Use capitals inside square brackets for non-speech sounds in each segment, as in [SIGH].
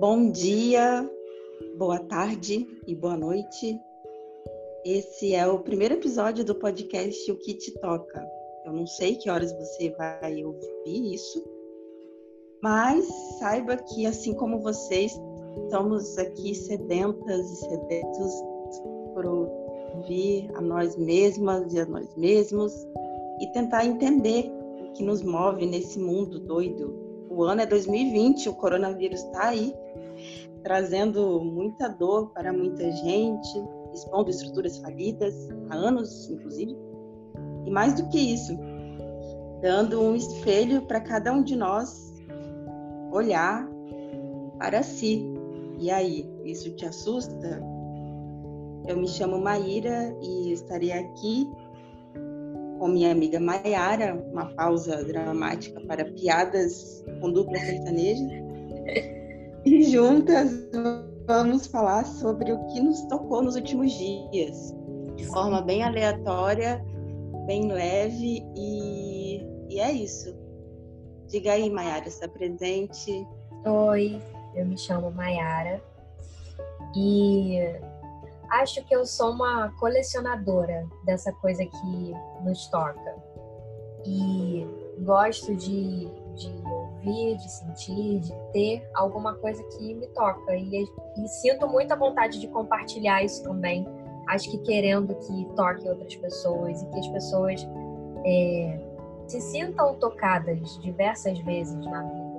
Bom dia, boa tarde e boa noite. Esse é o primeiro episódio do podcast O que te toca. Eu não sei que horas você vai ouvir isso, mas saiba que assim como vocês, estamos aqui sedentas e sedentos por ouvir a nós mesmas e a nós mesmos e tentar entender o que nos move nesse mundo doido o ano é 2020, o coronavírus está aí, trazendo muita dor para muita gente, expondo estruturas falidas, há anos, inclusive. E mais do que isso, dando um espelho para cada um de nós olhar para si. E aí, isso te assusta? Eu me chamo Maíra e estarei aqui com minha amiga Maiara, uma pausa dramática para piadas com dupla sertaneja. E juntas vamos falar sobre o que nos tocou nos últimos dias, de forma bem aleatória, bem leve e, e é isso. Diga aí, Maiara, está presente? Oi, eu me chamo Maiara e acho que eu sou uma colecionadora dessa coisa que nos toca. E gosto de, de ouvir, de sentir, de ter alguma coisa que me toca. E, e sinto muita vontade de compartilhar isso também. Acho que querendo que toque outras pessoas e que as pessoas é, se sintam tocadas diversas vezes na vida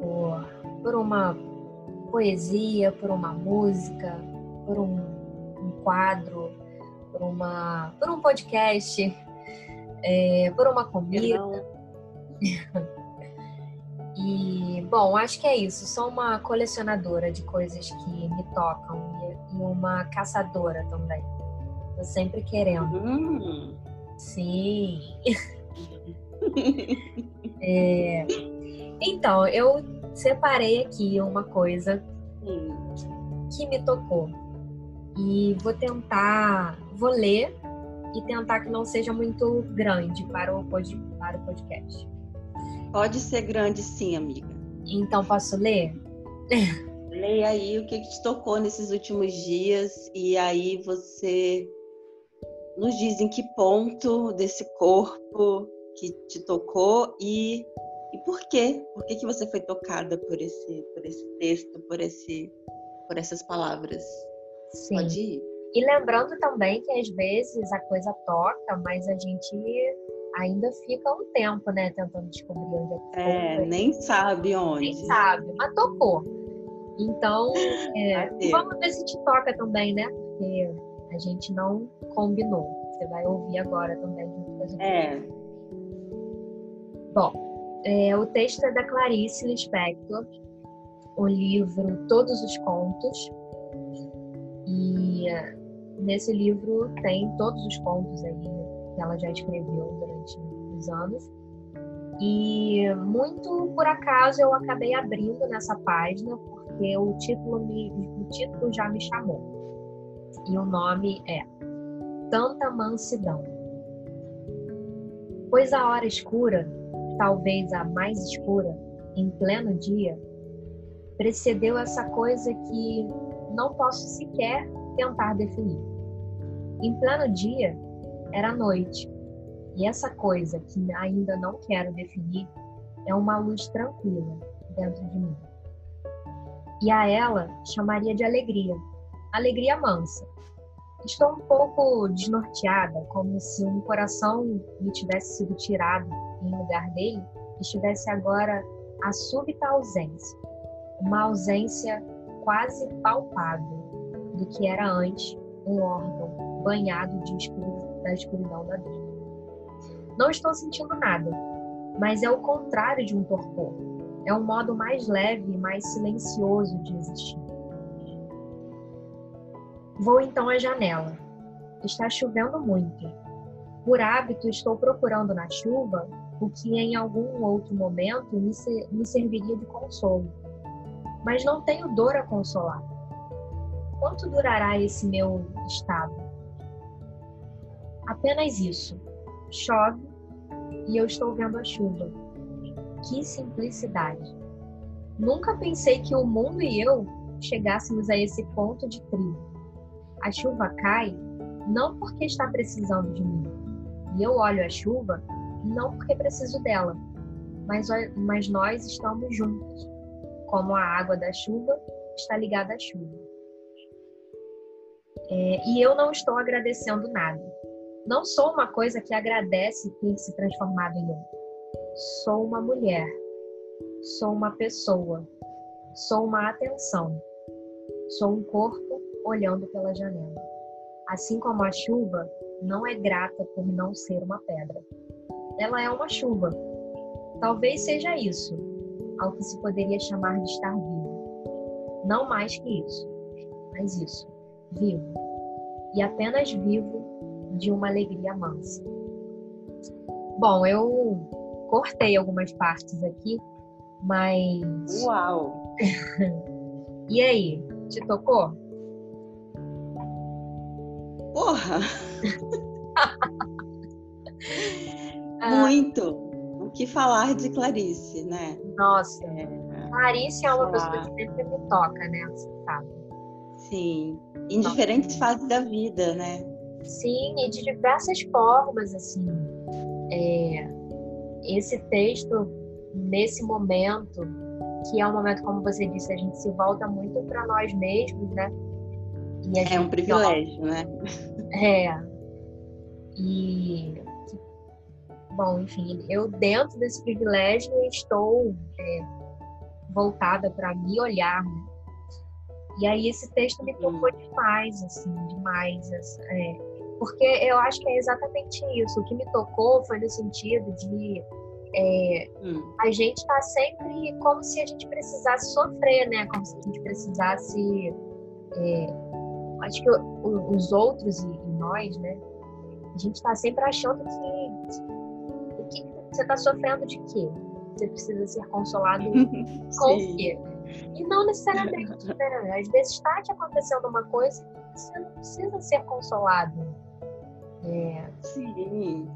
por, por uma poesia, por uma música, por um, um quadro, por, uma, por um podcast, é, por uma comida. [LAUGHS] e, bom, acho que é isso. Sou uma colecionadora de coisas que me tocam e, uma caçadora também. Tô sempre querendo. Hum. Sim. [LAUGHS] é, então, eu separei aqui uma coisa Hum. que me tocou. E vou tentar, vou ler e tentar que não seja muito grande para o, pod, para o podcast. Pode ser grande sim, amiga. Então, posso ler? Leia aí o que, que te tocou nesses últimos dias e aí você nos diz em que ponto desse corpo que te tocou e, e por quê? Por que, que você foi tocada por esse, por esse texto, por, esse, por essas palavras? Sim. Pode ir. E lembrando também que às vezes a coisa toca, mas a gente ainda fica um tempo, né, tentando descobrir onde é que É, foi. nem sabe onde. Nem sabe, mas tocou. Então, [LAUGHS] é, vamos ver se te toca também, né? Porque a gente não combinou. Você vai ouvir agora também junto com a gente. É, Bom, é, o texto é da Clarice Lispector, o livro Todos os Contos. Nesse livro tem todos os contos aí que ela já escreveu durante os anos. E muito por acaso eu acabei abrindo nessa página porque o título, me, o título já me chamou. E o nome é Tanta Mansidão. Pois a hora escura, talvez a mais escura, em pleno dia, precedeu essa coisa que não posso sequer tentar definir. Em pleno dia, era noite, e essa coisa que ainda não quero definir é uma luz tranquila dentro de mim. E a ela chamaria de alegria, alegria mansa. Estou um pouco desnorteada, como se um coração me tivesse sido tirado em lugar dele e estivesse agora a súbita ausência, uma ausência quase palpável do que era antes um órgão banhado de escuro, da escuridão da vida. Não estou sentindo nada, mas é o contrário de um torpor. É um modo mais leve e mais silencioso de existir. Vou então à janela. Está chovendo muito. Por hábito, estou procurando na chuva o que em algum outro momento me, se- me serviria de consolo. Mas não tenho dor a consolar. Quanto durará esse meu estado? Apenas isso. Chove e eu estou vendo a chuva. Que simplicidade! Nunca pensei que o mundo e eu chegássemos a esse ponto de trilho. A chuva cai não porque está precisando de mim. E eu olho a chuva não porque preciso dela, mas, mas nós estamos juntos, como a água da chuva está ligada à chuva. É, e eu não estou agradecendo nada. Não sou uma coisa que agradece ter se transformado em outro. Sou uma mulher. Sou uma pessoa. Sou uma atenção. Sou um corpo olhando pela janela. Assim como a chuva não é grata por não ser uma pedra. Ela é uma chuva. Talvez seja isso, ao que se poderia chamar de estar vivo. Não mais que isso, mas isso, vivo. E apenas vivo de uma alegria mansa. Bom, eu cortei algumas partes aqui, mas. Uau! [LAUGHS] e aí, te tocou? Porra! [LAUGHS] Muito! O que falar de Clarice, né? Nossa, é, Clarice é uma pessoa que sempre me toca, né? Você sabe. Sim, em diferentes fases da vida, né? Sim, e de diversas formas, assim. É, esse texto, nesse momento, que é um momento, como você disse, a gente se volta muito para nós mesmos, né? é um privilégio, né? É. E bom, enfim, eu dentro desse privilégio estou é, voltada para me olhar, né? E aí esse texto me tocou hum. demais, assim, demais. É, porque eu acho que é exatamente isso. O que me tocou foi no sentido de é, hum. a gente está sempre como se a gente precisasse sofrer, né? Como se a gente precisasse é, acho que os outros e, nós, né? A gente está sempre achando que, que você está sofrendo de quê? Você precisa ser consolado [LAUGHS] com o quê? E não necessariamente, né? Às vezes está te acontecendo uma coisa que você não precisa ser consolado. É, Sim.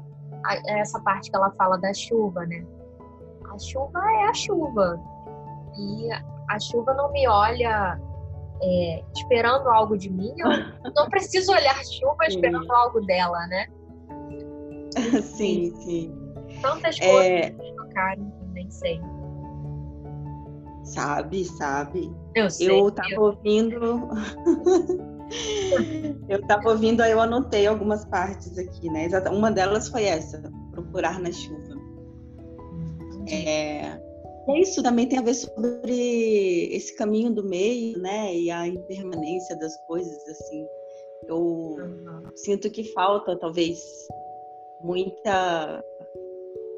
É essa parte que ela fala da chuva, né? A chuva é a chuva. E a chuva não me olha é, esperando algo de mim, eu [LAUGHS] não preciso olhar chuva esperando sim. algo dela, né? [LAUGHS] Sim, sim. Tantas coisas é... que tocaram, nem sei. Sabe, sabe. Eu sei. Eu tava eu... ouvindo. [LAUGHS] eu tava ouvindo, aí eu anotei algumas partes aqui, né? Uma delas foi essa, procurar na chuva. É, é isso também tem a ver sobre esse caminho do meio, né? E a impermanência das coisas, assim. Eu uhum. sinto que falta, talvez, muita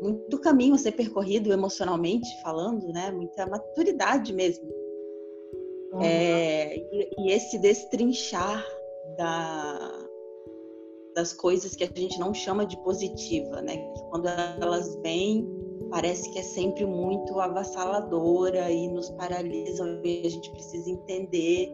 muito caminho a ser percorrido emocionalmente falando, né? Muita maturidade mesmo. Uhum. É, e, e, esse destrinchar da, das coisas que a gente não chama de positiva, né? Que quando elas vêm parece que é sempre muito avassaladora e nos paralisa e a gente precisa entender.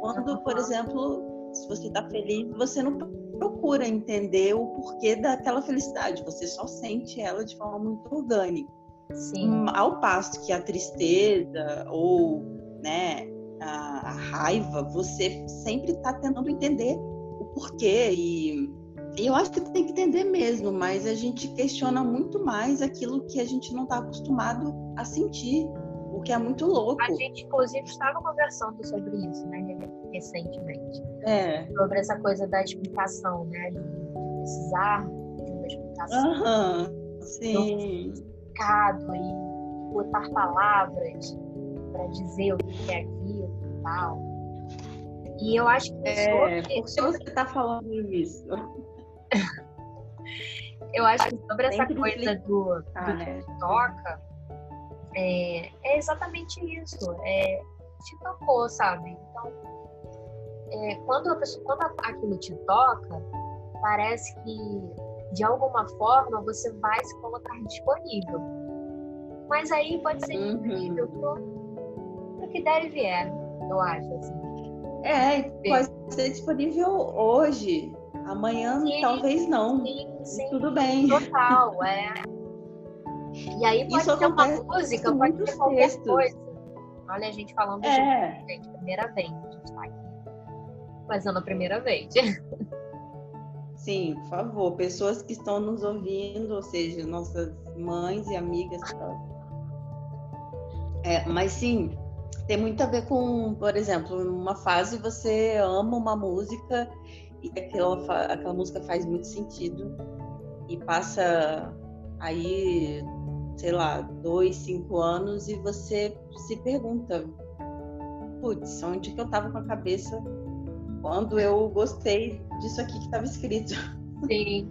Quando, por exemplo, se você está feliz, você não procura entender o porquê daquela felicidade, você só sente ela de forma muito orgânica. Sim. Hum, ao passo que a tristeza ou né, a, a raiva, você sempre está tentando entender o porquê e eu acho que tem que entender mesmo, mas a gente questiona muito mais aquilo que a gente não está acostumado a sentir, o que é muito louco. A gente, inclusive, estava conversando sobre isso, né, recentemente. É. Sobre essa coisa da explicação, né, de precisar de uma explicação. Aham, sim. Significado e botar palavras para dizer o que é aquilo e tal. E eu acho que é, por que você está falando isso? Eu acho que sobre essa coisa do, do né? que toca, é, é, exatamente isso. É, te tocou, sabe? Então, é, quando, a pessoa, quando aquilo te toca, parece que de alguma forma você vai se colocar disponível. Mas aí pode ser uhum. disponível uhum. para o que deve vier, eu acho. Assim. É, pode ser disponível hoje, Amanhã sim, talvez não. Sim, sim. Tudo bem. Total, é. E aí pode Isso ser uma música, pode ser qualquer textos. coisa. Olha a gente falando É. junto, gente, primeira vez. Fazendo a primeira vez. Sim, por favor, pessoas que estão nos ouvindo, ou seja, nossas mães e amigas. É, mas sim, tem muito a ver com, por exemplo, numa fase você ama uma música e aquela, aquela música faz muito sentido e passa aí, sei lá, dois, cinco anos e você se pergunta, putz, onde que eu tava com a cabeça quando eu gostei disso aqui que estava escrito? Sim.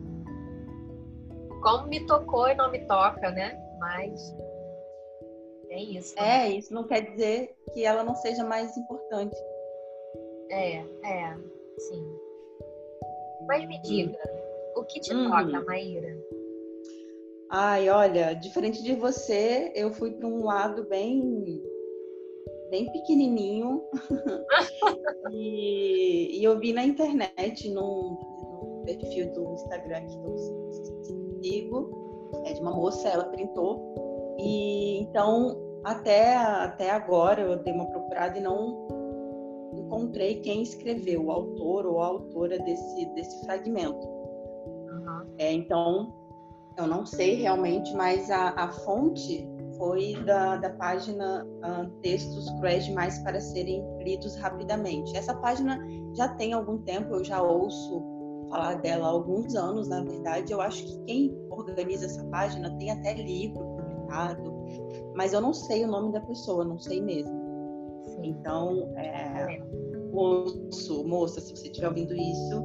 Como me tocou e não me toca, né? Mas é isso. né? É, isso não quer dizer que ela não seja mais importante. É, é, sim. Mas me diga, o que te Uhum. toca, Maíra? Ai, olha, diferente de você, eu fui para um lado bem bem pequenininho [LAUGHS] e, e eu vi na internet num, num perfil do Instagram que eu sigo, é de uma moça, ela printou e então até até agora eu dei uma procurada e não encontrei quem escreveu, o autor ou a autora desse desse fragmento. Aham. É, então, eu não sei realmente, mas a, a fonte foi da, da página ah, Textos Cruéis Demais para Serem Lidos Rapidamente. Essa página já tem algum tempo, eu já ouço falar dela há alguns anos, na verdade. Eu acho que quem organiza essa página tem até livro publicado, mas eu não sei o nome da pessoa, não sei mesmo. Então, é, É. moço, moça, se você estiver ouvindo isso,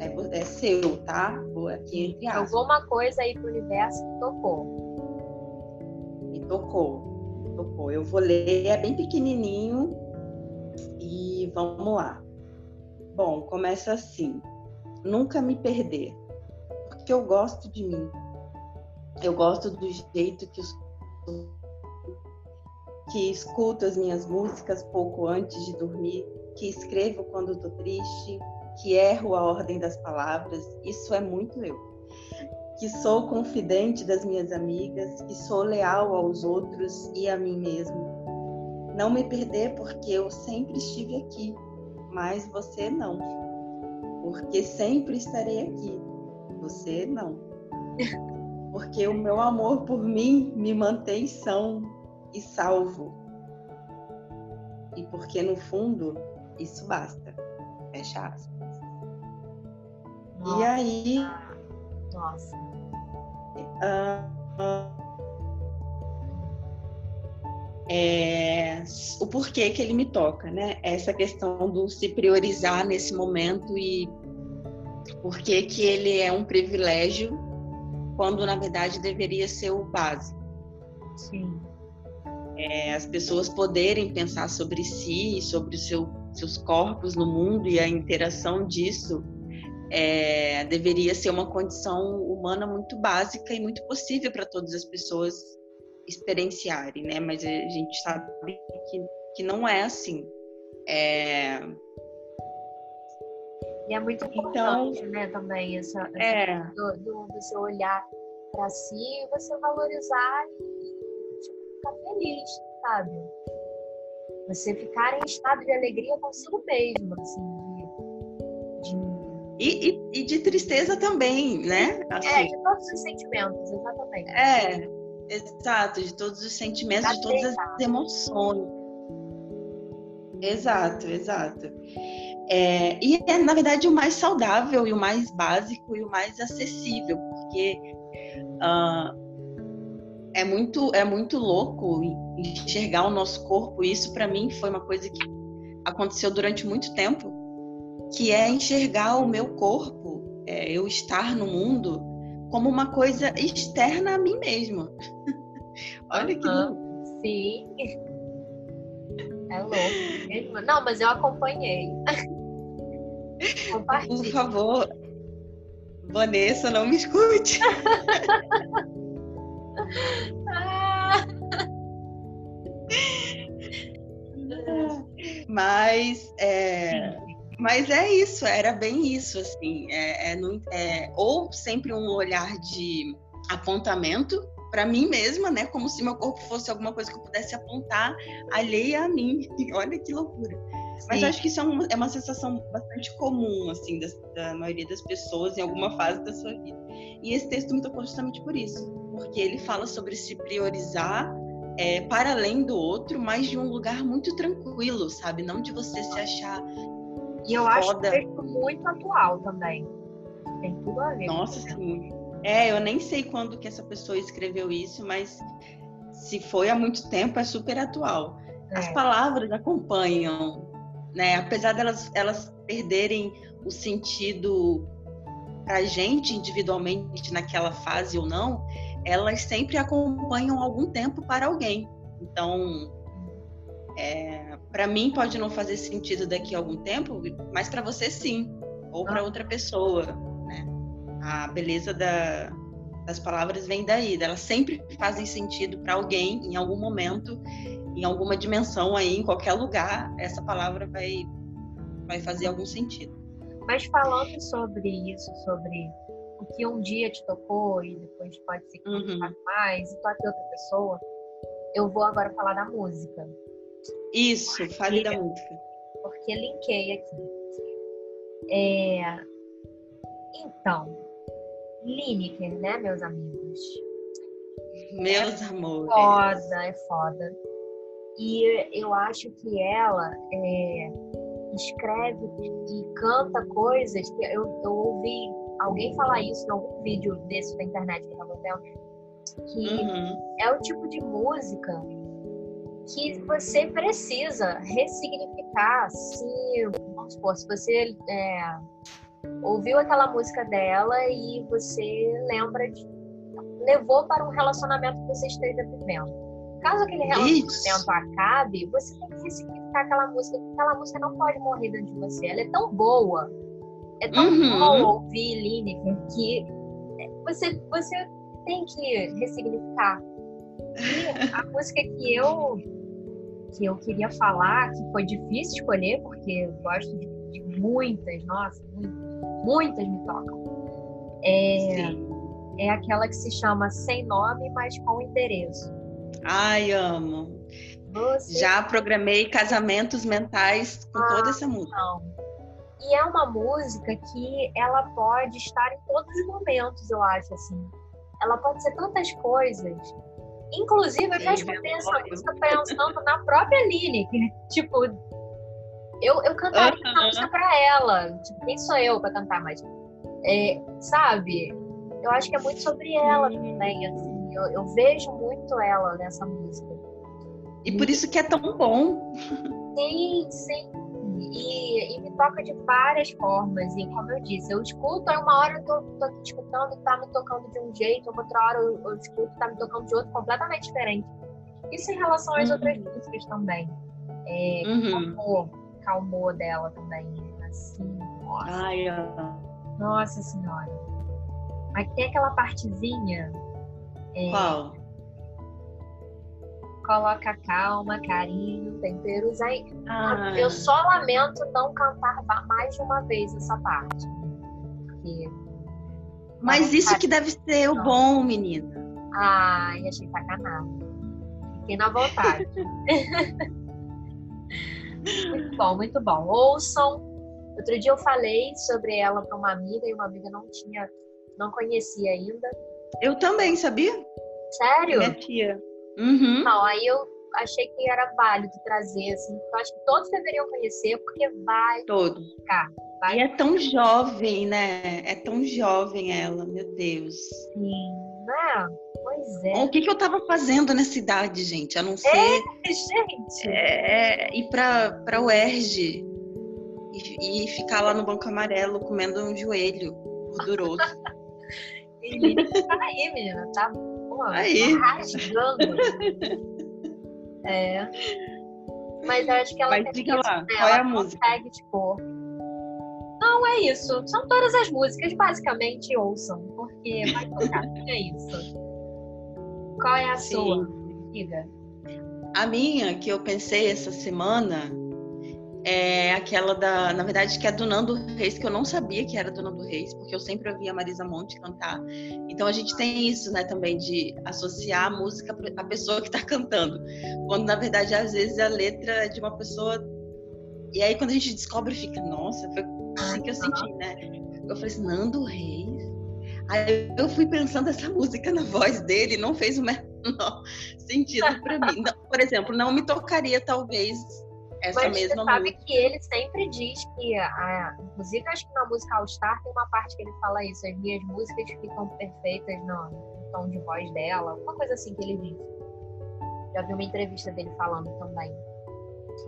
é, é seu, tá? Vou aqui entre aspas. Alguma coisa aí pro universo que tocou. Me tocou, me tocou. Eu vou ler, é bem pequenininho e vamos lá. Bom, começa assim. Nunca me perder, porque eu gosto de mim. Eu gosto do jeito que eu que escuto as minhas músicas pouco antes de dormir, que escrevo quando estou triste, que erro a ordem das palavras. Isso é muito eu que sou confidente das minhas amigas, que sou leal aos outros e a mim mesmo. Não me perder porque eu sempre estive aqui, mas você não. Porque sempre estarei aqui, você não. [LAUGHS] Porque o meu amor por mim me mantém são e salvo. E porque no fundo isso basta. Fecha aspas. E Nossa. aí Nossa. Ah, ah, é, o porquê que ele me toca, né? Essa questão do se priorizar nesse momento e por que que ele é um privilégio quando na verdade deveria ser o básico. Sim. É, as pessoas poderem pensar sobre si, sobre os seu, seus corpos no mundo e a interação disso é, deveria ser uma condição humana muito básica e muito possível para todas as pessoas experienciarem, né? Mas a gente sabe que, que não é assim. É, E é muito importante, né, também, essa, essa é, do, do, do você olhar pra si e você valorizar e tipo, ficar feliz, sabe? Você ficar em estado de alegria consigo mesmo, assim, e, e, e de tristeza também, né? É, Assim, de todos os sentimentos, exatamente. é, exato, de todos os sentimentos, de todas as emoções. Exato, exato. É, e é, na verdade, o mais saudável e o mais básico e o mais acessível, porque ah, é, muito, é muito louco enxergar o nosso corpo. E isso, para mim, foi uma coisa que aconteceu durante muito tempo, que é enxergar o meu corpo, é, eu estar no mundo, como uma coisa externa a mim mesma. [LAUGHS] Olha que louco. Sim. É louco mesmo. Não, mas eu acompanhei. [LAUGHS] Por favor, Vanessa, não me escute. [LAUGHS] Ah, Mas é, mas é isso, era bem isso, assim. É, é, é ou sempre um olhar de apontamento para mim mesma, né? Como se meu corpo fosse alguma coisa que eu pudesse apontar alheia a mim. [LAUGHS] Olha que loucura. Sim. Mas acho que isso é uma, é uma sensação bastante comum, assim, da, da, maioria das pessoas em alguma fase da sua vida. E esse texto me tocou justamente por isso, porque ele fala sobre se priorizar é, para além do outro, mas de um lugar muito tranquilo, sabe? Não de você se achar. E eu foda. acho texto muito atual também. Tem tudo a ver. Nossa, sim. É, eu nem sei quando que essa pessoa escreveu isso, mas se foi há muito tempo, é super atual. É. As palavras acompanham, né? Apesar delas elas perderem o sentido para a gente individualmente naquela fase ou não, elas sempre acompanham algum tempo para alguém. Então, é, para mim pode não fazer sentido daqui a algum tempo, mas para você sim, ou para ah. outra pessoa a beleza da, das palavras vem daí, elas sempre fazem sentido para alguém em algum momento, em alguma dimensão aí, em qualquer lugar, essa palavra vai vai fazer algum sentido. Mas falando sobre isso, sobre o que um dia te tocou e depois pode ser que uhum. não mais, e toque outra pessoa, eu vou agora falar da música. Isso, porque, fale da música. Porque linkei aqui. É, então, Lineker, né, meus amigos? Meus é amores. Foda, é foda. E eu acho que ela é, escreve e canta coisas que eu, eu ouvi alguém falar isso em algum vídeo desse da internet que eu tava vendo, que uhum. é o tipo de música que você precisa ressignificar se, vamos supor, se você é, ouviu aquela música dela e você lembra de. levou para um relacionamento que você esteja vivendo. Caso aquele relacionamento Isso. acabe, você tem que ressignificar aquela música, porque aquela música não pode morrer dentro de você. Ela é tão boa, é tão uhum. bom ouvir Lineker que você, você tem que ressignificar. E a música que eu que eu queria falar, que foi difícil escolher, porque eu gosto de, de muitas, nossa, muitas muitas me tocam. É, é aquela que se chama Sem Nome, mas com endereço. Ai, amo. Você... Já programei casamentos mentais com ah, toda essa música. Não. E é uma música que ela pode estar em todos os momentos, eu acho, assim. Ela pode ser tantas coisas. Inclusive, eu já escutei essa música pensando na própria Lili, que, tipo, eu, eu cantaria uhum. essa música pra ela. Tipo, quem sou eu pra cantar mais? É, sabe? Eu acho que é muito sobre ela também, assim. Eu, eu vejo muito ela nessa música. E por isso que é tão bom. Sim, sim. E, e, me toca de várias formas. E como eu disse, eu escuto, aí uma hora eu tô, tô escutando e tá me tocando de um jeito, outra hora eu, eu escuto e tá me tocando de outro completamente diferente. Isso em relação às uhum. outras músicas também. É, uhum. como acalmou dela também. Assim, nossa. Ai, nossa senhora. Mas tem aquela partezinha. É, Qual? Coloca calma, carinho, temperos aí. Ah. Eu só lamento não cantar mais de uma vez essa parte. Porque. Mas isso que deve ser o bom, menina. Ai, achei sacanagem. Fiquei na vontade. [LAUGHS] Muito bom, muito bom. Ouçam. Outro dia eu falei sobre ela para uma amiga e uma amiga não tinha, não conhecia ainda. Eu também, sabia? Sério? Minha tia. Uhum. Não, aí eu achei que era válido trazer, assim, eu acho que todos deveriam conhecer, porque vai todos. ficar. Vai e é tão jovem, né? É tão jovem ela, meu Deus. Sim, né? Pois é. O que, que eu tava fazendo nessa idade, gente? A não ser. É, gente! É, ir pra, pra UERJ e, e ficar lá no banco amarelo comendo um joelho gorduroso. [LAUGHS] e tá aí, menina, tá aí. Rasgando. [LAUGHS] é. Mas eu acho que ela Mas diga lá, né? qual é a música? Consegue, tipo, não, é isso. São todas as músicas, basicamente, ouçam, porque vai tocar. [LAUGHS] é isso. Qual é a Sim. sua, amiga? A minha, que eu pensei essa semana, é aquela da, na verdade, que é do Nando Reis, que eu não sabia que era do Nando Reis, porque eu sempre ouvia a Marisa Monte cantar. Então a gente tem isso, né, também de associar a música à pessoa que está cantando, quando na verdade às vezes a letra é de uma pessoa e aí quando a gente descobre fica, nossa, foi assim que eu senti, né? Eu falei assim, Nando Reis. Aí eu fui pensando essa música na voz dele, não fez o menor [LAUGHS] sentido para mim. Não, por exemplo, não me tocaria talvez essa Mas mesma você sabe música. que ele sempre diz que, a, inclusive acho que na música All Star tem uma parte que ele fala isso, as minhas músicas ficam perfeitas no, no tom de voz dela, uma coisa assim que ele diz. Já vi uma entrevista dele falando também.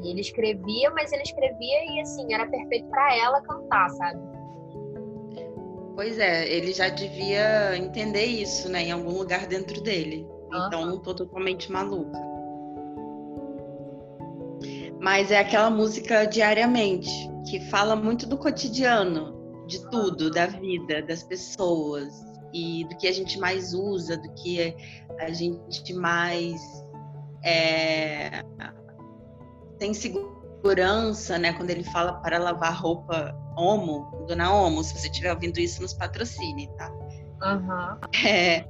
Que ele escrevia, mas ele escrevia e assim, era perfeito para ela cantar, sabe? Pois é, ele já devia entender isso, né, em algum lugar dentro dele. Então não tô totalmente maluca. Mas é aquela música diariamente, que fala muito do cotidiano, de tudo, da vida, das pessoas e do que a gente mais usa, do que a gente mais é, tem segurança, né? Quando ele fala para lavar roupa Omo, Dona Omo, se você estiver ouvindo isso, nos patrocine, tá? Aham. É,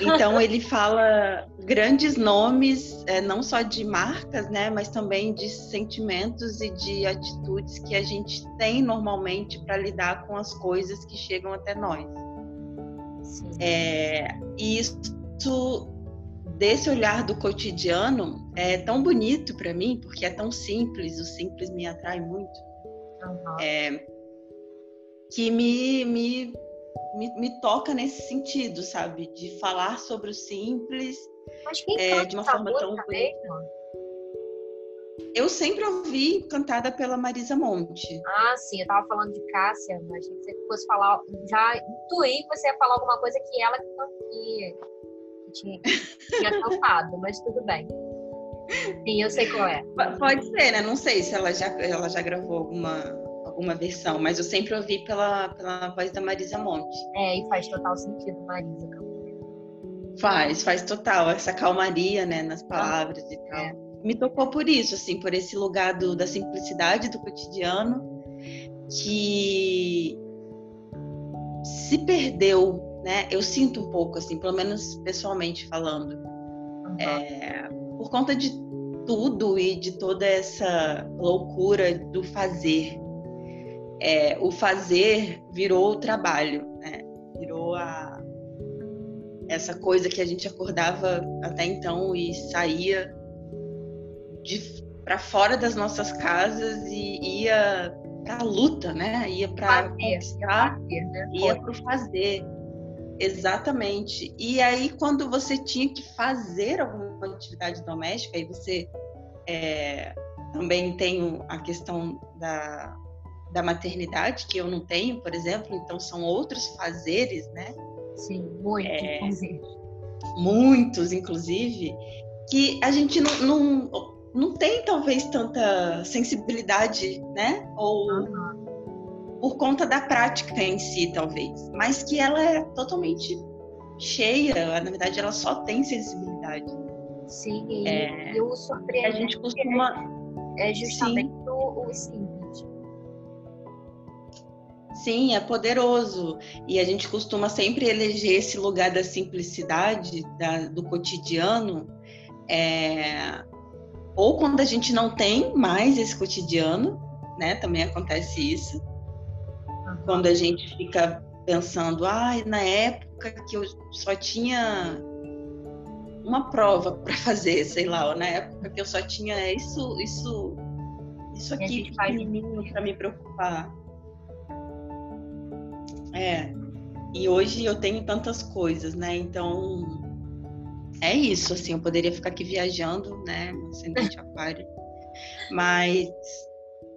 então ele fala grandes nomes, é, não só de marcas, né, mas também de sentimentos e de atitudes que a gente tem normalmente para lidar com as coisas que chegam até nós. É, e isso desse olhar do cotidiano é tão bonito para mim, porque é tão simples, o simples me atrai muito, Aham. é, que me, me, me, me toca nesse sentido, sabe? De falar sobre o simples é, de uma forma tão bonita. Eu sempre ouvi cantada pela Marisa Monte. Ah, sim, eu tava falando de Cássia, mas achei que você fosse falar. Já intuí que você ia falar alguma coisa que ela que, tinha, que tinha [LAUGHS] cantado, mas tudo bem. Sim, eu sei qual é. Pode ser, né? Não sei se ela já, ela já gravou alguma, alguma versão, mas eu sempre ouvi pela, pela voz da Marisa Monte. É, e faz total sentido, Marisa. Faz, faz total, essa calmaria, né, nas palavras e tal. é. Me tocou por isso, assim, por esse lugar do, da simplicidade do cotidiano que se perdeu, né? Eu sinto um pouco, assim, pelo menos pessoalmente falando, Aham. é, por conta de tudo e de toda essa loucura do fazer. É, o fazer virou o trabalho, né? Virou a, essa coisa que a gente acordava até então e saía para fora das nossas casas e ia para a luta, né? Ia para conquistar fazer, né? ia para o fazer. Exatamente. E aí, quando você tinha que fazer alguma atividade doméstica, aí você é, também tem a questão da, da maternidade, que eu não tenho, por exemplo, então são outros fazeres, né? Sim, muito. É. inclusive. Muitos, inclusive, que a gente não, não, não tem talvez tanta sensibilidade, né? Ou por conta da prática em si, talvez, mas que ela é totalmente cheia, na verdade ela só tem sensibilidade. Sim, e, É, e o A gente costuma, é justamente o, o simples. Sim, é poderoso, e a gente costuma sempre eleger esse lugar da simplicidade, da- do cotidiano, é, ou quando a gente não tem mais esse cotidiano, né? Também acontece isso. Quando a gente fica pensando, ai, na época que eu só tinha uma prova para fazer, sei lá, ou na época que eu só tinha isso, isso, isso aqui pequenininho para me preocupar. É. E hoje eu tenho tantas coisas, né? Então é isso, assim, eu poderia ficar aqui viajando, né? no Ascendente [LAUGHS] aquário. Mas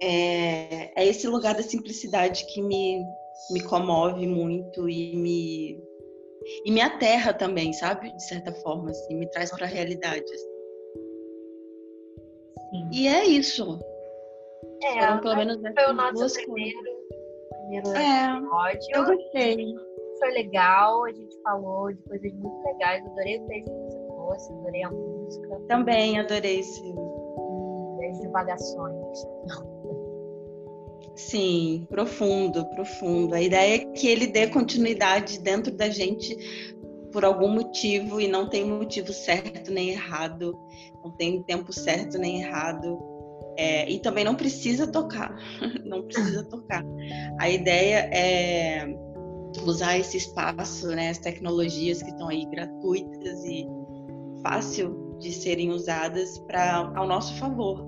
é, é esse lugar da simplicidade que me, me comove muito e me, e me aterra também, sabe? De certa forma, assim, me traz para a realidade. assim. Sim. E é isso. É, Foram pelo menos foi o nosso primeiro, primeiro. É, episódio. eu gostei. Foi legal, a gente falou de coisas muito legais. Adorei o texto que você trouxe, adorei a música Também adorei esse. e as divagações. Sim, profundo, profundo. A ideia é que ele dê continuidade dentro da gente por algum motivo e não tem motivo certo nem errado, não tem tempo certo nem errado. É, e também não precisa tocar, [LAUGHS] não precisa tocar. A ideia é usar esse espaço, né, as tecnologias que estão aí gratuitas e fácil de serem usadas para ao nosso favor.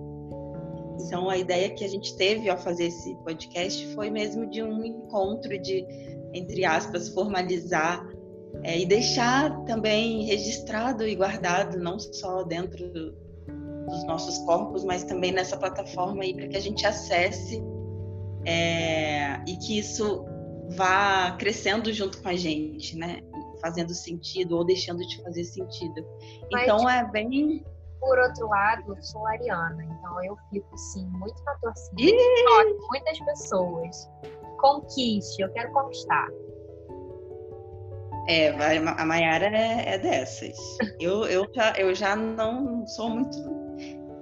Então a ideia que a gente teve ao fazer esse podcast foi mesmo de um encontro de entre aspas formalizar é, e deixar também registrado e guardado não só dentro dos nossos corpos, mas também nessa plataforma aí para que a gente acesse é, e que isso vá crescendo junto com a gente, né? Fazendo sentido ou deixando de fazer sentido. Mas, então é bem. Por outro lado, eu sou ariana, então eu fico sim muito na torcida. Ih! Muitas pessoas. Conquiste, eu quero conquistar. É, a Mayara é, é, dessas. Eu, eu, já, eu já não sou muito,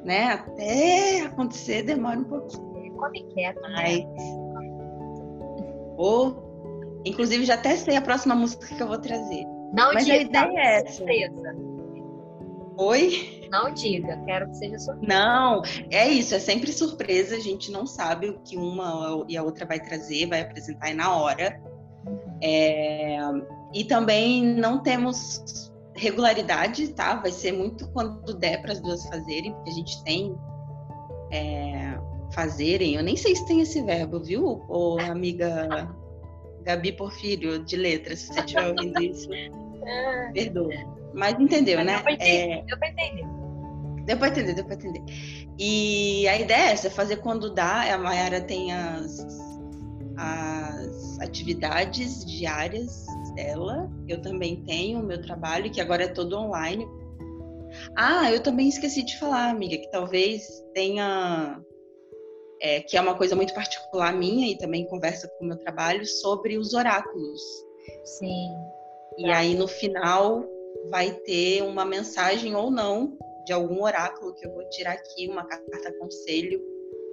né? Até acontecer demora um pouquinho. Come quieto, né? Mas, ou, inclusive, já até sei a próxima música que eu vou trazer. Não Mas diga, a ideia é essa. Surpresa. Oi? Não diga, quero que seja surpresa. Não, é isso, é sempre surpresa, a gente não sabe o que uma e a outra vai trazer, vai apresentar aí na hora. Uhum. É, e também não temos regularidade, tá? Vai ser muito quando der para as duas fazerem, porque a gente tem é, fazerem. Eu nem sei se tem esse verbo, viu, Ô, amiga Gabi Porfírio, de letras, se você estiver ouvindo isso. [LAUGHS] Perdoa. Mas entendeu, né? É... Deu para entender. Deu para entender, deu para entender. E a ideia é essa, fazer quando dá. A Mayara tem as, as atividades diárias dela. Eu também tenho o meu trabalho, que agora é todo online. Ah, eu também esqueci de falar, amiga, que talvez tenha é, que é uma coisa muito particular minha e também conversa com o meu trabalho, sobre os oráculos. Sim. E aí no final vai ter uma mensagem ou não de algum oráculo que eu vou tirar aqui, uma carta conselho.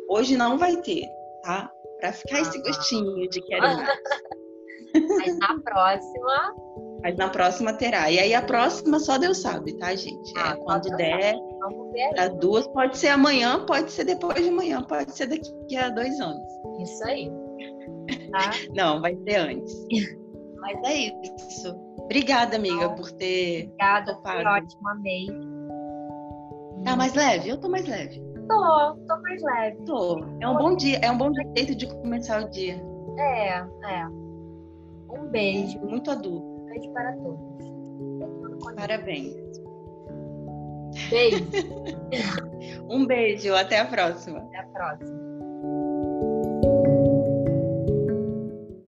Hoje não vai ter, tá? Para ficar ah, esse gostinho de quero mais. [LAUGHS] Mas na próxima. Mas na próxima terá. E aí a próxima só Deus sabe, tá, gente? É, ah, quando der. Para duas, pode ser amanhã, pode ser depois de amanhã, pode ser daqui a dois anos. Isso aí. Tá? [LAUGHS] Não, vai ser antes. [LAUGHS] Mas é isso. Obrigada, amiga, por ter. Obrigada, topado. foi ótimo, amei. Tá mais leve? Eu tô mais leve. Tô, tô mais leve. Tô. É um bom dia, é um bom jeito de começar o dia. É, é. Um beijo. Muito adulto. Um beijo para todos. Parabéns. Beijo. [LAUGHS] um beijo, até a próxima. Até a próxima.